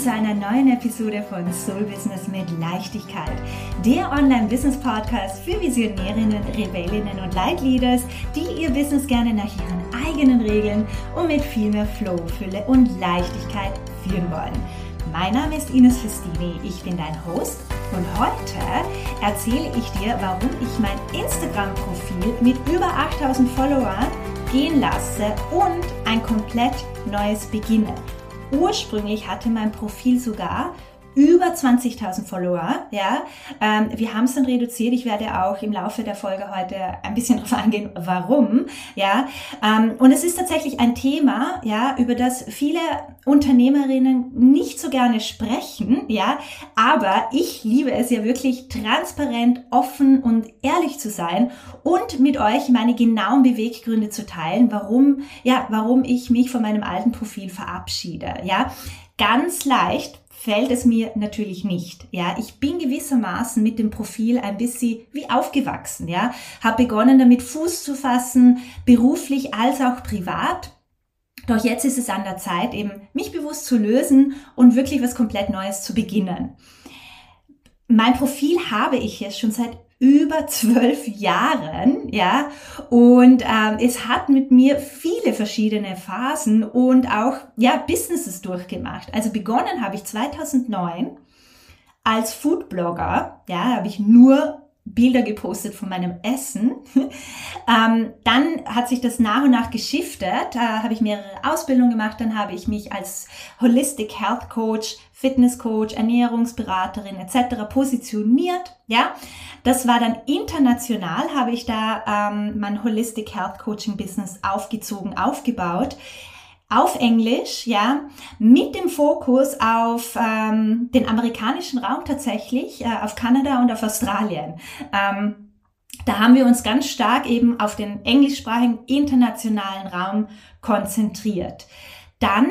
zu einer neuen Episode von Soul Business mit Leichtigkeit, der Online-Business-Podcast für Visionärinnen, Rebellinnen und Leitleaders, die ihr Business gerne nach ihren eigenen Regeln und mit viel mehr Flow, Fülle und Leichtigkeit führen wollen. Mein Name ist Ines Festini, ich bin dein Host und heute erzähle ich dir, warum ich mein Instagram-Profil mit über 8000 Followern gehen lasse und ein komplett neues beginne. Ursprünglich hatte mein Profil sogar über 20.000 Follower. Ja, ähm, wir haben es dann reduziert. Ich werde auch im Laufe der Folge heute ein bisschen darauf eingehen, warum. Ja, ähm, und es ist tatsächlich ein Thema, ja, über das viele Unternehmerinnen nicht so gerne sprechen. Ja, aber ich liebe es ja wirklich transparent, offen und ehrlich zu sein und mit euch meine genauen Beweggründe zu teilen, warum, ja, warum ich mich von meinem alten Profil verabschiede. Ja, ganz leicht fällt es mir natürlich nicht. Ja, ich bin gewissermaßen mit dem Profil ein bisschen wie aufgewachsen. Ja, habe begonnen damit Fuß zu fassen, beruflich als auch privat. Doch jetzt ist es an der Zeit, eben mich bewusst zu lösen und wirklich was komplett Neues zu beginnen. Mein Profil habe ich jetzt schon seit über zwölf Jahren, ja, und ähm, es hat mit mir viele verschiedene Phasen und auch ja Businesses durchgemacht. Also begonnen habe ich 2009 als Foodblogger, ja, habe ich nur Bilder gepostet von meinem Essen. ähm, dann hat sich das nach und nach geschiftet. Da habe ich mehrere Ausbildungen gemacht. Dann habe ich mich als Holistic Health Coach, Fitness Coach, Ernährungsberaterin etc. positioniert. Ja, das war dann international. Habe ich da ähm, mein Holistic Health Coaching Business aufgezogen, aufgebaut auf Englisch, ja, mit dem Fokus auf ähm, den amerikanischen Raum tatsächlich, äh, auf Kanada und auf Australien. Ähm, da haben wir uns ganz stark eben auf den englischsprachigen internationalen Raum konzentriert. Dann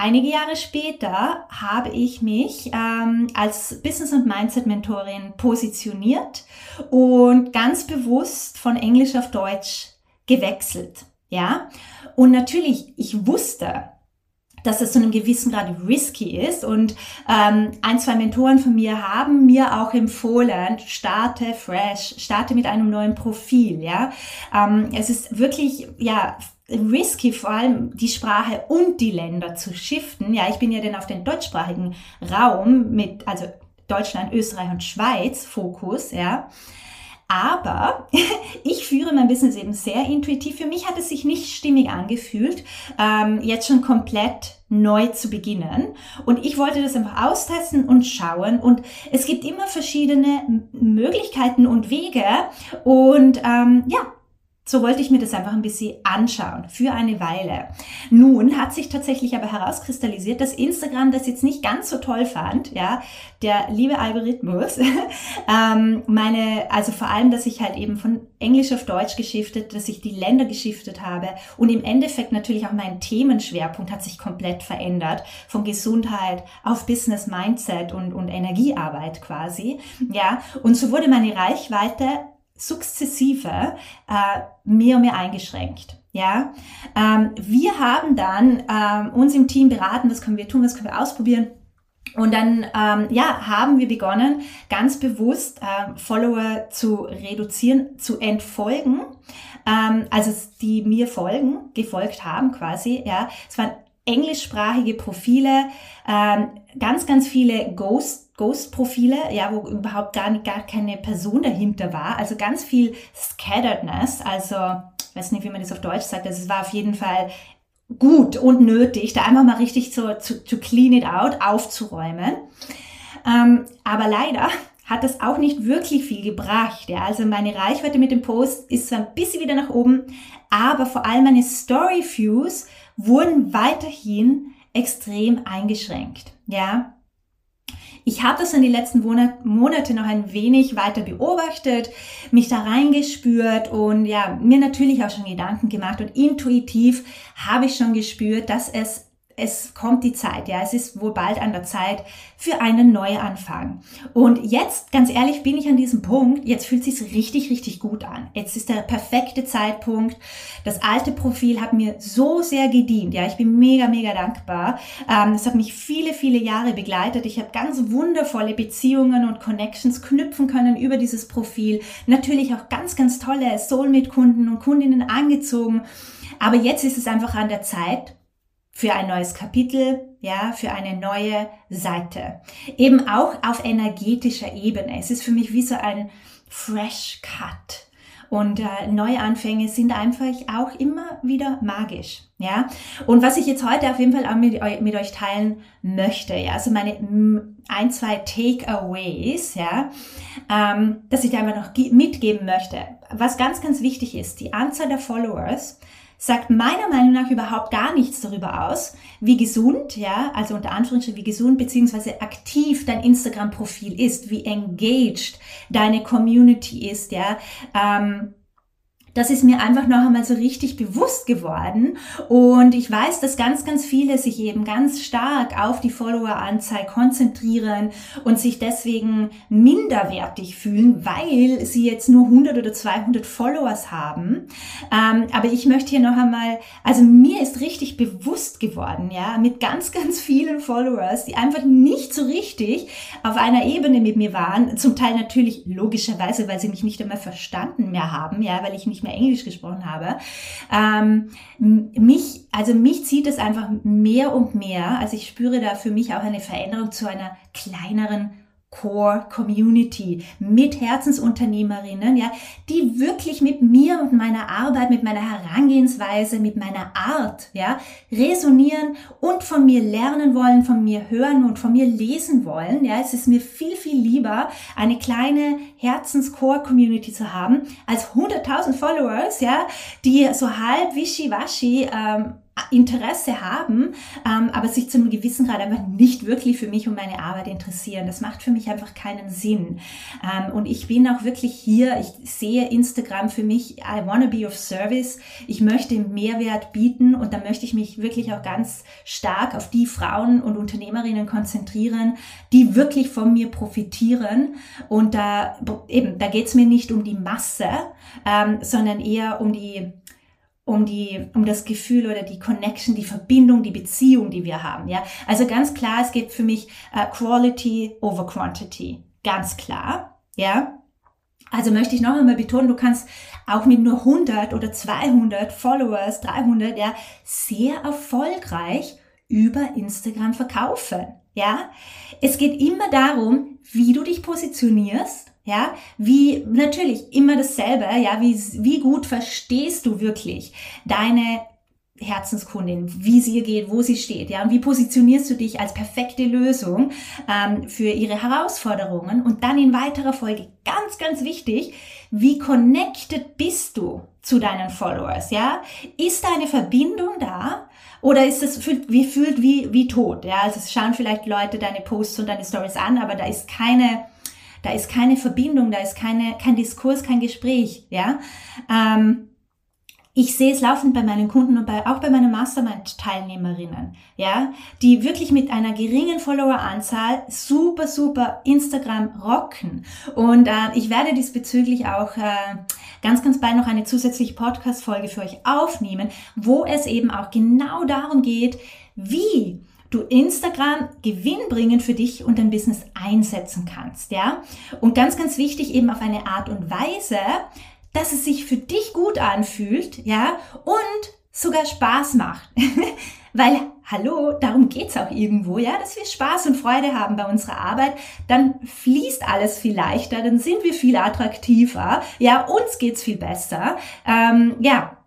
Einige Jahre später habe ich mich ähm, als Business- und Mindset-Mentorin positioniert und ganz bewusst von Englisch auf Deutsch gewechselt. Ja, und natürlich, ich wusste, dass es zu einem gewissen Grad risky ist. Und ähm, ein, zwei Mentoren von mir haben mir auch empfohlen, starte fresh, starte mit einem neuen Profil. Ja, ähm, es ist wirklich ja risky, vor allem die Sprache und die Länder zu shiften. Ja, ich bin ja dann auf den deutschsprachigen Raum mit, also Deutschland, Österreich und Schweiz Fokus. Ja. Aber ich führe mein Business eben sehr intuitiv. Für mich hat es sich nicht stimmig angefühlt, ähm, jetzt schon komplett neu zu beginnen. Und ich wollte das einfach austesten und schauen. Und es gibt immer verschiedene Möglichkeiten und Wege. Und ähm, ja, so wollte ich mir das einfach ein bisschen anschauen für eine Weile. Nun hat sich tatsächlich aber herauskristallisiert, dass Instagram das jetzt nicht ganz so toll fand. Ja, der liebe Algorithmus, ähm, meine, also vor allem, dass ich halt eben von Englisch auf Deutsch geschiftet, dass ich die Länder geschiftet habe und im Endeffekt natürlich auch mein Themenschwerpunkt hat sich komplett verändert von Gesundheit auf Business Mindset und und Energiearbeit quasi. Ja, und so wurde meine Reichweite sukzessive äh, mehr und mehr eingeschränkt. Ja, ähm, wir haben dann ähm, uns im Team beraten, was können wir tun, was können wir ausprobieren. Und dann ähm, ja, haben wir begonnen, ganz bewusst äh, Follower zu reduzieren, zu entfolgen. Ähm, also die mir folgen, gefolgt haben quasi. Ja, es waren englischsprachige Profile, ähm, ganz, ganz viele Ghost Ghost-Profile, ja, wo überhaupt gar, gar keine Person dahinter war. Also ganz viel Scatteredness, also ich weiß nicht, wie man das auf Deutsch sagt, also es war auf jeden Fall gut und nötig, da einfach mal richtig so zu, to clean it out, aufzuräumen. Ähm, aber leider hat das auch nicht wirklich viel gebracht. Ja? Also meine Reichweite mit dem Post ist zwar ein bisschen wieder nach oben, aber vor allem meine Story Views wurden weiterhin extrem eingeschränkt. Ja, ich habe das in die letzten Monate noch ein wenig weiter beobachtet, mich da reingespürt und ja, mir natürlich auch schon Gedanken gemacht und intuitiv habe ich schon gespürt, dass es es kommt die Zeit, ja, es ist wohl bald an der Zeit für einen Neuanfang. Und jetzt, ganz ehrlich, bin ich an diesem Punkt, jetzt fühlt sich richtig, richtig gut an. Jetzt ist der perfekte Zeitpunkt. Das alte Profil hat mir so sehr gedient, ja, ich bin mega, mega dankbar. Ähm, es hat mich viele, viele Jahre begleitet. Ich habe ganz wundervolle Beziehungen und Connections knüpfen können über dieses Profil. Natürlich auch ganz, ganz tolle Soulmate-Kunden und Kundinnen angezogen. Aber jetzt ist es einfach an der Zeit für ein neues Kapitel, ja, für eine neue Seite. Eben auch auf energetischer Ebene. Es ist für mich wie so ein Fresh Cut. Und äh, Neuanfänge sind einfach auch immer wieder magisch. Ja, und was ich jetzt heute auf jeden Fall auch mit, mit euch teilen möchte, ja, also meine ein, zwei Takeaways, ja, ähm, dass ich da einfach noch mitgeben möchte. Was ganz, ganz wichtig ist, die Anzahl der Followers sagt meiner Meinung nach überhaupt gar nichts darüber aus, wie gesund, ja, also unter Anführungsstrichen, wie gesund beziehungsweise aktiv dein Instagram-Profil ist, wie engaged deine Community ist, ja. Ähm, das ist mir einfach noch einmal so richtig bewusst geworden. Und ich weiß, dass ganz, ganz viele sich eben ganz stark auf die Followeranzahl konzentrieren und sich deswegen minderwertig fühlen, weil sie jetzt nur 100 oder 200 Followers haben. Ähm, aber ich möchte hier noch einmal, also mir ist richtig bewusst geworden, ja, mit ganz, ganz vielen Followers, die einfach nicht so richtig auf einer Ebene mit mir waren. Zum Teil natürlich logischerweise, weil sie mich nicht einmal verstanden mehr haben, ja, weil ich nicht mehr mehr Englisch gesprochen habe. Ähm, mich, also mich zieht es einfach mehr und mehr. Also ich spüre da für mich auch eine Veränderung zu einer kleineren Core Community mit Herzensunternehmerinnen, ja, die wirklich mit mir und meiner Arbeit, mit meiner Herangehensweise, mit meiner Art, ja, resonieren und von mir lernen wollen, von mir hören und von mir lesen wollen, ja. Es ist mir viel, viel lieber, eine kleine Herzens-Core Community zu haben, als 100.000 Followers, ja, die so halb wischiwaschi, ähm, Interesse haben, ähm, aber sich zum gewissen Grad einfach nicht wirklich für mich und meine Arbeit interessieren. Das macht für mich einfach keinen Sinn. Ähm, und ich bin auch wirklich hier, ich sehe Instagram für mich, I wanna be of service. Ich möchte Mehrwert bieten und da möchte ich mich wirklich auch ganz stark auf die Frauen und Unternehmerinnen konzentrieren, die wirklich von mir profitieren. Und da eben, da geht es mir nicht um die Masse, ähm, sondern eher um die um die, um das Gefühl oder die Connection, die Verbindung, die Beziehung, die wir haben, ja. Also ganz klar, es geht für mich uh, Quality over Quantity. Ganz klar, ja. Also möchte ich noch einmal betonen, du kannst auch mit nur 100 oder 200 Followers, 300, ja, sehr erfolgreich über Instagram verkaufen, ja. Es geht immer darum, wie du dich positionierst ja, wie natürlich immer dasselbe, ja, wie, wie gut verstehst du wirklich deine Herzenskundin, wie sie ihr geht, wo sie steht, ja, und wie positionierst du dich als perfekte Lösung ähm, für ihre Herausforderungen und dann in weiterer Folge ganz, ganz wichtig, wie connected bist du zu deinen Followers, ja? Ist da eine Verbindung da oder ist es wie fühlt wie wie tot, ja? Also es schauen vielleicht Leute deine Posts und deine Stories an, aber da ist keine da ist keine Verbindung, da ist keine, kein Diskurs, kein Gespräch, ja. Ähm, ich sehe es laufend bei meinen Kunden und bei, auch bei meinen Mastermind-Teilnehmerinnen, ja, die wirklich mit einer geringen Followeranzahl super, super Instagram rocken. Und äh, ich werde diesbezüglich auch äh, ganz, ganz bald noch eine zusätzliche Podcast-Folge für euch aufnehmen, wo es eben auch genau darum geht, wie du Instagram gewinnbringend für dich und dein Business einsetzen kannst, ja? Und ganz, ganz wichtig eben auf eine Art und Weise, dass es sich für dich gut anfühlt, ja? Und sogar Spaß macht. Weil, hallo, darum geht's auch irgendwo, ja, dass wir Spaß und Freude haben bei unserer Arbeit, dann fließt alles viel leichter, dann sind wir viel attraktiver, ja, uns geht's viel besser. Ähm, ja,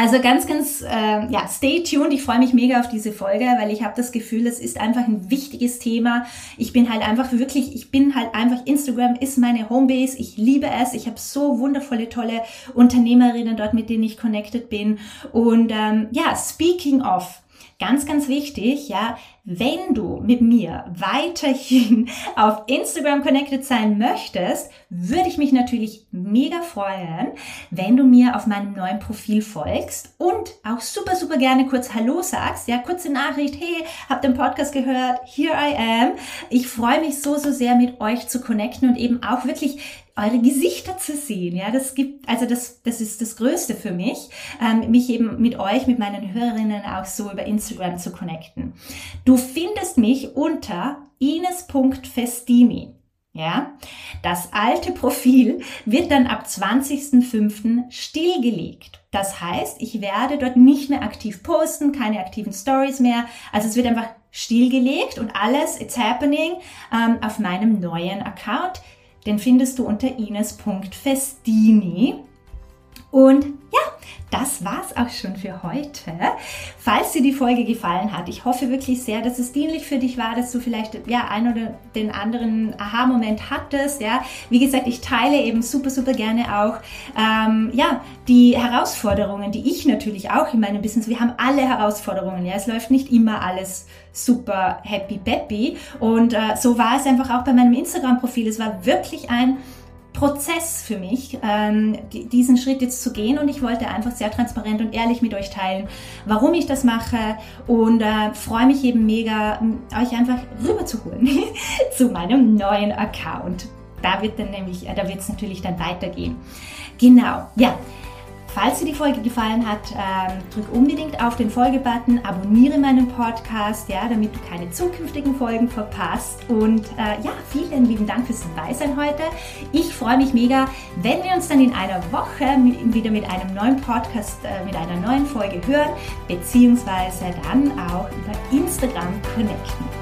also ganz, ganz, äh, ja, stay tuned. Ich freue mich mega auf diese Folge, weil ich habe das Gefühl, es ist einfach ein wichtiges Thema. Ich bin halt einfach wirklich, ich bin halt einfach, Instagram ist meine Homebase. Ich liebe es. Ich habe so wundervolle, tolle Unternehmerinnen dort, mit denen ich connected bin. Und ähm, ja, speaking of, ganz, ganz wichtig, ja, Wenn du mit mir weiterhin auf Instagram connected sein möchtest, würde ich mich natürlich mega freuen, wenn du mir auf meinem neuen Profil folgst und auch super, super gerne kurz Hallo sagst. Ja, kurze Nachricht. Hey, hab den Podcast gehört. Here I am. Ich freue mich so, so sehr mit euch zu connecten und eben auch wirklich eure Gesichter zu sehen. Ja, das gibt, also das, das ist das Größte für mich, ähm, mich eben mit euch, mit meinen Hörerinnen auch so über Instagram zu connecten. Du findest mich unter ines.festini. Ja, das alte Profil wird dann ab 20.05. stillgelegt. Das heißt, ich werde dort nicht mehr aktiv posten, keine aktiven Stories mehr. Also es wird einfach stillgelegt und alles, it's happening, ähm, auf meinem neuen Account. Den findest du unter ines.festini. Und ja, das war's auch schon für heute. Falls dir die Folge gefallen hat, ich hoffe wirklich sehr, dass es dienlich für dich war, dass du vielleicht ja ein oder den anderen Aha-Moment hattest. Ja, wie gesagt, ich teile eben super super gerne auch ähm, ja die Herausforderungen, die ich natürlich auch in meinem Business. Wir haben alle Herausforderungen. Ja, es läuft nicht immer alles super happy peppy und äh, so war es einfach auch bei meinem Instagram-Profil. Es war wirklich ein Prozess für mich, ähm, diesen Schritt jetzt zu gehen und ich wollte einfach sehr transparent und ehrlich mit euch teilen, warum ich das mache und äh, freue mich eben mega, euch einfach rüberzuholen zu meinem neuen Account. Da wird dann nämlich, äh, da wird es natürlich dann weitergehen. Genau, ja. Falls dir die Folge gefallen hat, ähm, drück unbedingt auf den Folge-Button, abonniere meinen Podcast, ja, damit du keine zukünftigen Folgen verpasst. Und äh, ja, vielen lieben Dank fürs Dabeisein heute. Ich freue mich mega, wenn wir uns dann in einer Woche wieder mit einem neuen Podcast, äh, mit einer neuen Folge hören, beziehungsweise dann auch über Instagram connecten.